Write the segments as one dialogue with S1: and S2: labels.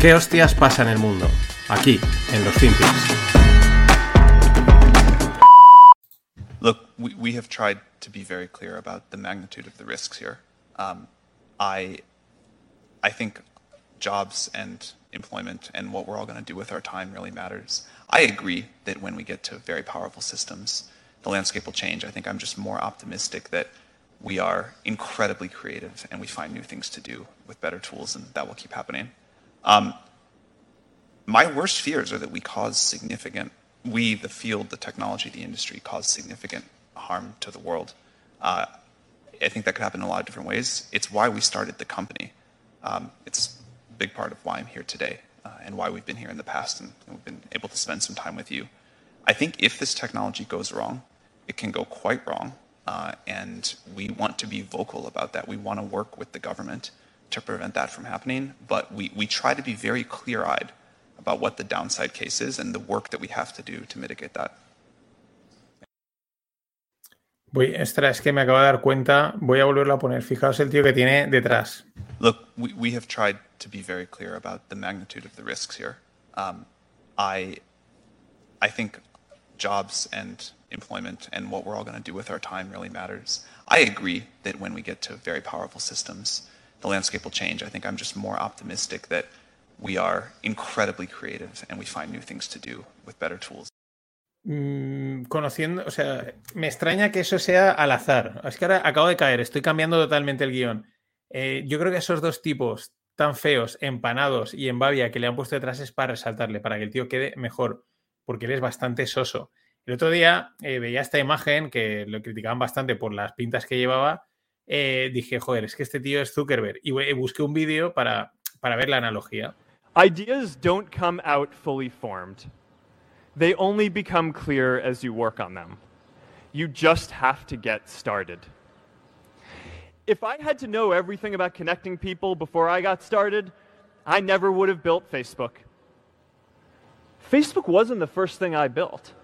S1: ¿Qué hostias pasa en el mundo? Aquí, en los FinPix.
S2: Look, we, we have tried to be very clear about the magnitude of the risks here. Um, I, I think jobs and employment and what we're all going to do with our time really matters. I agree that when we get to very powerful systems, the landscape will change. I think I'm just more optimistic that we are incredibly creative and we find new things to do with better tools, and that will keep happening. Um, my worst fears are that we cause significant, we, the field, the technology, the industry, cause significant harm to the world. Uh, I think that could happen in a lot of different ways. It's why we started the company. Um, it's a big part of why I'm here today uh, and why we've been here in the past and, and we've been able to spend some time with you. I think if this technology goes wrong, it can go quite wrong. Uh, and we want to be vocal about that. We want to work with the government to prevent that from happening. But we, we try to be very clear eyed about what the downside case is and the work that we have to do to mitigate that.
S1: Voy, extra, es que me acabo de dar cuenta, voy a volverlo a poner. Fijaos el tío que tiene detrás.
S2: Look, we, we have tried to be very clear about the magnitude of the risks here. Um, I, I think jobs and employment and what we're all going to do with our time really matters. I agree that when we get to very powerful systems, the landscape will change. I think I'm just more optimistic that we are incredibly creative and we find new things to do with better tools.
S1: Mm, conociendo, o sea, me extraña que eso sea al azar. Es que ahora acabo de caer, estoy cambiando totalmente el guion. Eh, yo creo que esos dos tipos tan feos, empanados y en babia que le han puesto detrás es para resaltarle, para que el tío quede mejor, porque él es bastante soso. El otro día eh, veía esta imagen que lo criticaban bastante por las pintas que llevaba. Eh, dije, joder, es que este tío es Zuckerberg. Y busqué un vídeo para, para ver la analogía.
S3: Ideas don't come out fully formed. They only become clear as you work on them. You just have to get started. If I had to know everything about connecting people before I got started, I never would have built Facebook. Facebook wasn't the first thing I built.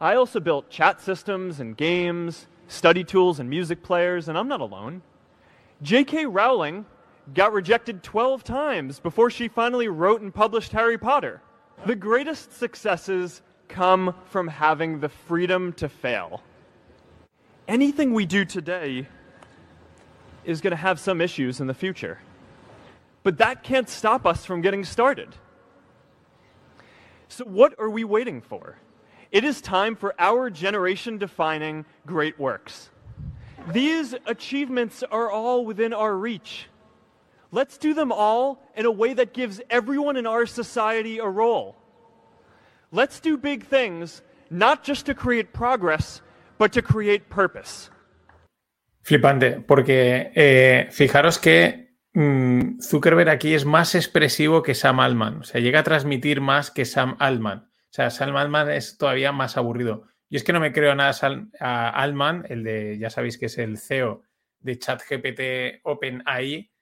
S3: I also built chat systems and games, study tools and music players, and I'm not alone. J.K. Rowling got rejected 12 times before she finally wrote and published Harry Potter. The greatest successes come from having the freedom to fail. Anything we do today is going to have some issues in the future. But that can't stop us from getting started. So, what are we waiting for? It is time for our generation defining great works. These achievements are all within our reach. Let's do them all in a way that gives everyone in our society a role. Let's do big things, not just to create progress, but to create purpose.
S1: Flipante, porque eh, fijaros que mmm, Zuckerberg aquí es más expresivo que Sam Altman, o sea, llega a transmitir más que Sam Altman. O sea, Sam Altman es todavía más aburrido. Y es que no me creo nada a Altman, el de, ya sabéis que es el CEO de ChatGPT OpenAI,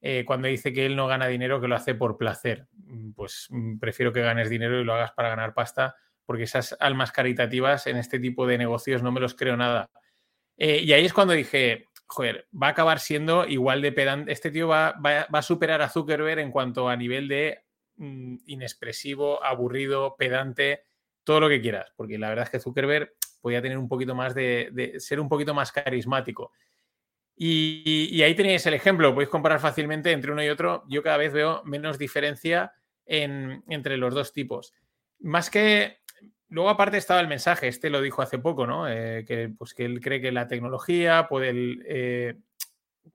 S1: eh, cuando dice que él no gana dinero, que lo hace por placer. Mm, pues mm, prefiero que ganes dinero y lo hagas para ganar pasta, porque esas almas caritativas en este tipo de negocios no me los creo nada. Eh, y ahí es cuando dije, joder, va a acabar siendo igual de pedante. Este tío va, va, va, a superar a Zuckerberg en cuanto a nivel de mm, inexpresivo, aburrido, pedante, todo lo que quieras, porque la verdad es que Zuckerberg podía tener un poquito más de, ser un poquito más carismático. Y, ahí tenéis el ejemplo, podéis comparar fácilmente entre uno y otro. Yo cada vez veo menos diferencia en, entre los dos tipos. Más que. Luego, aparte, estaba el mensaje, este lo dijo hace poco, ¿no? Eh, que, pues, que él cree que la tecnología puede. Eh,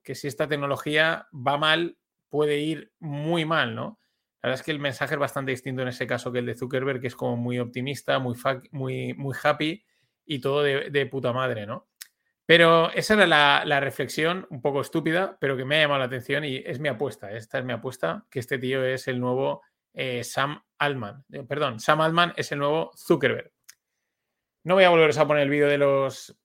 S1: que si esta tecnología va mal, puede ir muy mal, ¿no? La verdad es que el mensaje es bastante distinto en ese caso que el de Zuckerberg, que es como muy optimista, muy, muy, muy happy y todo de, puta madre, ¿no? Pero esa era la, reflexión, un poco estúpida, pero que me ha llamado la atención y es mi apuesta. Esta es mi apuesta, que este tío es el nuevo eh, Sam Altman. Eh, perdón, Sam Altman es el nuevo Zuckerberg. No voy a volveros a poner el vídeo de los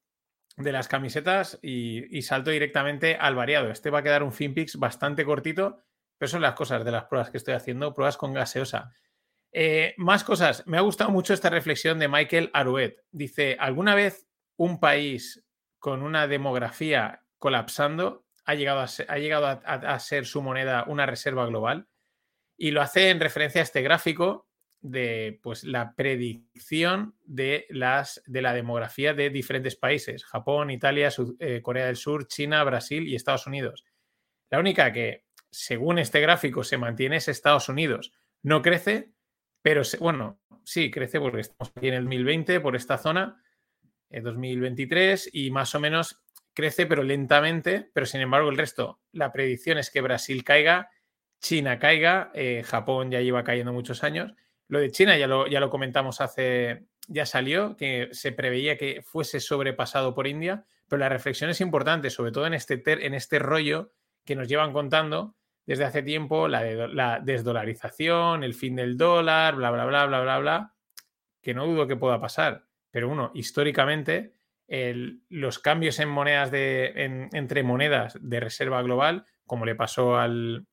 S1: de las camisetas y, y, salto directamente al variado. Este va a quedar un FinPix bastante cortito, pero son las cosas de las pruebas que estoy haciendo, pruebas con gaseosa. Eh, más cosas. Me ha gustado mucho esta reflexión de Michael Aruet. Dice, ¿alguna vez un país con una demografía colapsando, ha llegado, a ser, ha llegado a, ser su moneda una reserva global. Y lo hace en referencia a este gráfico de pues, la predicción de, las, de la demografía de diferentes países, Japón, Italia, eh, Corea del Sur, China, Brasil y Estados Unidos. La única que, según este gráfico, se mantiene es Estados Unidos. No crece, pero bueno, sí, crece porque estamos aquí en el 2020 por esta zona, en eh, 2023, y más o menos crece, pero lentamente, pero sin embargo el resto, la predicción es que Brasil caiga, China caiga, eh, Japón ya lleva cayendo muchos años. Lo de China ya lo, ya lo comentamos hace, ya salió, que se preveía que fuese sobrepasado por India, pero la reflexión es importante, sobre todo en este, en este rollo que nos llevan contando desde hace tiempo, la, la desdolarización, el fin del dólar, bla, bla, bla, bla, bla, bla, que no dudo que pueda pasar. Pero uno, históricamente, los cambios en monedas de, entre monedas de reserva global, como le pasó al,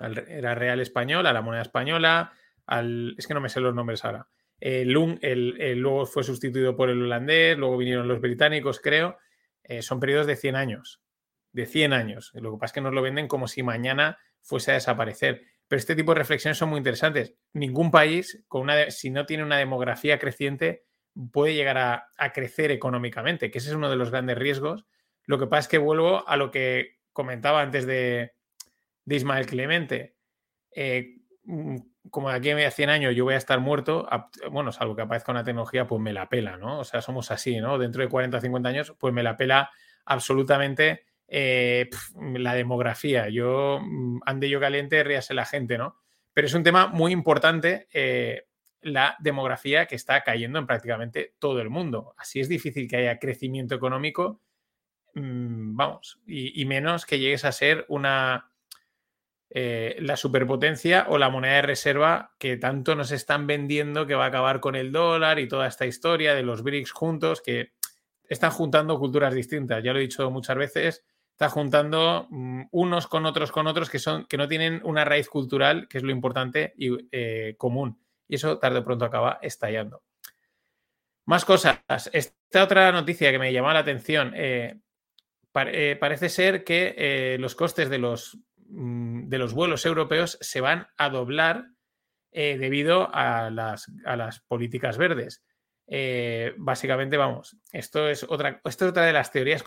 S1: era Real Español, a la moneda española, al, es que no me sé los nombres ahora. El, luego fue sustituido por el holandés, luego vinieron los británicos, creo. Eh, son periodos de 100 años. De 100 años. Lo que pasa es que nos lo venden como si mañana fuese a desaparecer. Pero este tipo de reflexiones son muy interesantes. Ningún país, con una, si no tiene una demografía creciente, puede llegar a, crecer económicamente, que ese es uno de los grandes riesgos. Lo que pasa es que vuelvo a lo que comentaba antes de, Ismael Clemente. Eh, mm, como de aquí a 100 años yo voy a estar muerto, bueno, salvo que aparezca una tecnología, pues me la pela, ¿no? O sea, somos así, ¿no? Dentro de 40 o 50 años, pues me la pela absolutamente eh, la demografía. Yo mm, ande yo caliente, ríase la gente, ¿no? Pero es un tema muy importante eh, la demografía que está cayendo en prácticamente todo el mundo. Así es difícil que haya crecimiento económico, mm, vamos, y, menos que llegues a ser una eh, la superpotencia o la moneda de reserva que tanto nos están vendiendo que va a acabar con el dólar y toda esta historia de los BRICS juntos que están juntando culturas distintas. Ya lo he dicho muchas veces, está juntando mm, unos con otros con otros que son que no tienen una raíz cultural, que es lo importante y eh, común y eso tarde o pronto acaba estallando. Más cosas. Esta otra noticia que me llamó la atención. Eh, eh, parece ser que los costes de los, mm, de los vuelos europeos se van a doblar debido a las, a las, políticas verdes. básicamente, vamos, esto es otra, esto es otra de las teorías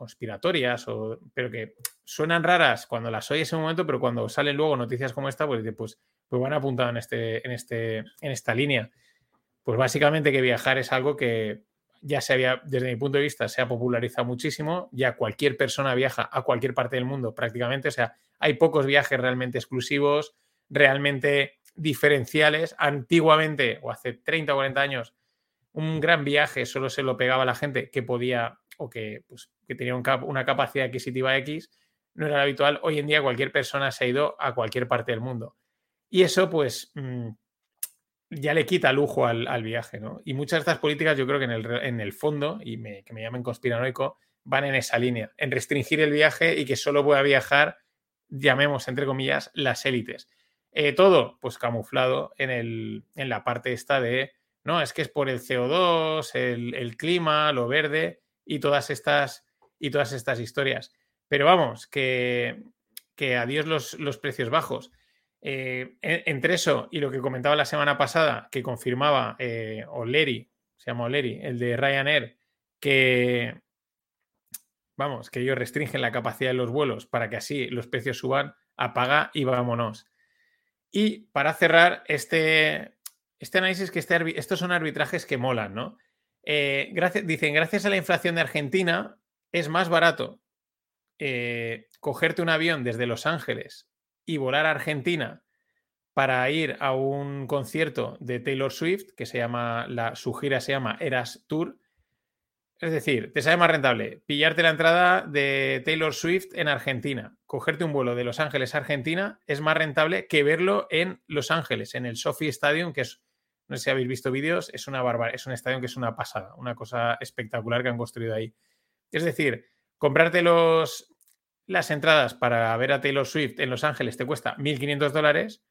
S1: conspiratorias, o, pero que suenan raras cuando las oyes en un momento, pero cuando salen luego noticias como esta, pues, pues pues van apuntado en, este, en, este, en esta línea. Pues básicamente que viajar es algo que ya se había, desde mi punto de vista, se ha popularizado muchísimo. Ya cualquier persona viaja a cualquier parte del mundo prácticamente. O sea, hay pocos viajes realmente exclusivos, realmente diferenciales. Antiguamente, o hace 30 o 40 años, un gran viaje solo se lo pegaba a la gente que podía o que, pues, que tenía una capacidad adquisitiva X. No era habitual. Hoy en día cualquier persona se ha ido a cualquier parte del mundo. Y eso, pues, mm, ya le quita lujo al, viaje, ¿no? Y muchas de estas políticas, yo creo que en el, fondo, y que me llamen conspiranoico, van en esa línea, en restringir el viaje y que solo pueda viajar, llamemos, entre comillas, las élites. Eh, todo, pues, camuflado en, el, en la parte esta de, no, es que es por el CO2, el, clima, lo verde y todas estas, y todas estas historias. Pero vamos, que, que adiós los, los precios bajos eh, entre eso y lo que comentaba la semana pasada, que confirmaba eh, O'Leary, se llama O'Leary, el de Ryanair, que vamos, que ellos restringen la capacidad de los vuelos para que así los precios suban, apaga y vámonos. Y para cerrar este, este análisis, que este, estos son arbitrajes que molan, ¿no? Eh, dicen, gracias a la inflación de Argentina, es más barato cogerte un avión desde Los Ángeles y volar a Argentina para ir a un concierto de Taylor Swift, que se llama, la, su gira se llama Eras Tour. Es decir, te sale más rentable pillarte la entrada de Taylor Swift en Argentina, cogerte un vuelo de Los Ángeles a Argentina, es más rentable que verlo en Los Ángeles, en el Sophie Stadium, que es, no sé si habéis visto vídeos, es una barbaridad, es un estadio que es una pasada, una cosa espectacular que han construido ahí. Es decir, comprarte los, las entradas para ver a Taylor Swift en Los Ángeles te cuesta 1.500 dólares.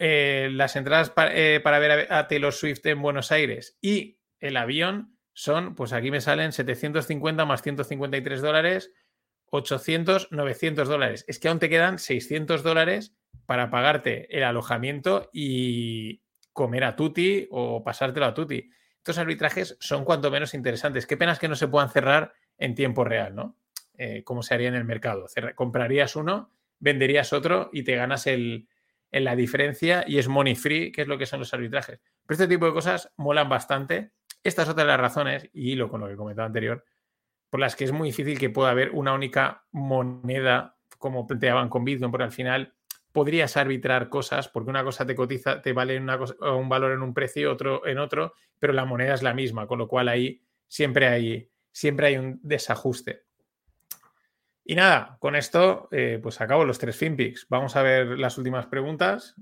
S1: Eh, las entradas eh, para, ver a, Taylor Swift en Buenos Aires y el avión son, pues aquí me salen 750 más 153 dólares, 800, 900 dólares. Es que aún te quedan 600 dólares para pagarte el alojamiento y comer a Tuti o pasártelo a Tuti. Estos arbitrajes son cuanto menos interesantes. Qué pena es que no se puedan cerrar en tiempo real, ¿no? Eh, como se haría en el mercado. comprarías uno, venderías otro y te ganas el, en la diferencia y es money free, que es lo que son los arbitrajes. Pero este tipo de cosas molan bastante. Esta es otra de las razones, y lo con lo que comentaba anterior, por las que es muy difícil que pueda haber una única moneda, como planteaban con Bitcoin, porque al final podrías arbitrar cosas, porque una cosa te cotiza, te vale un valor en un precio, otro en otro, pero la moneda es la misma, con lo cual ahí siempre hay, siempre hay un desajuste. Y nada, con esto, eh, pues acabo los tres FinPix. Vamos a ver las últimas preguntas.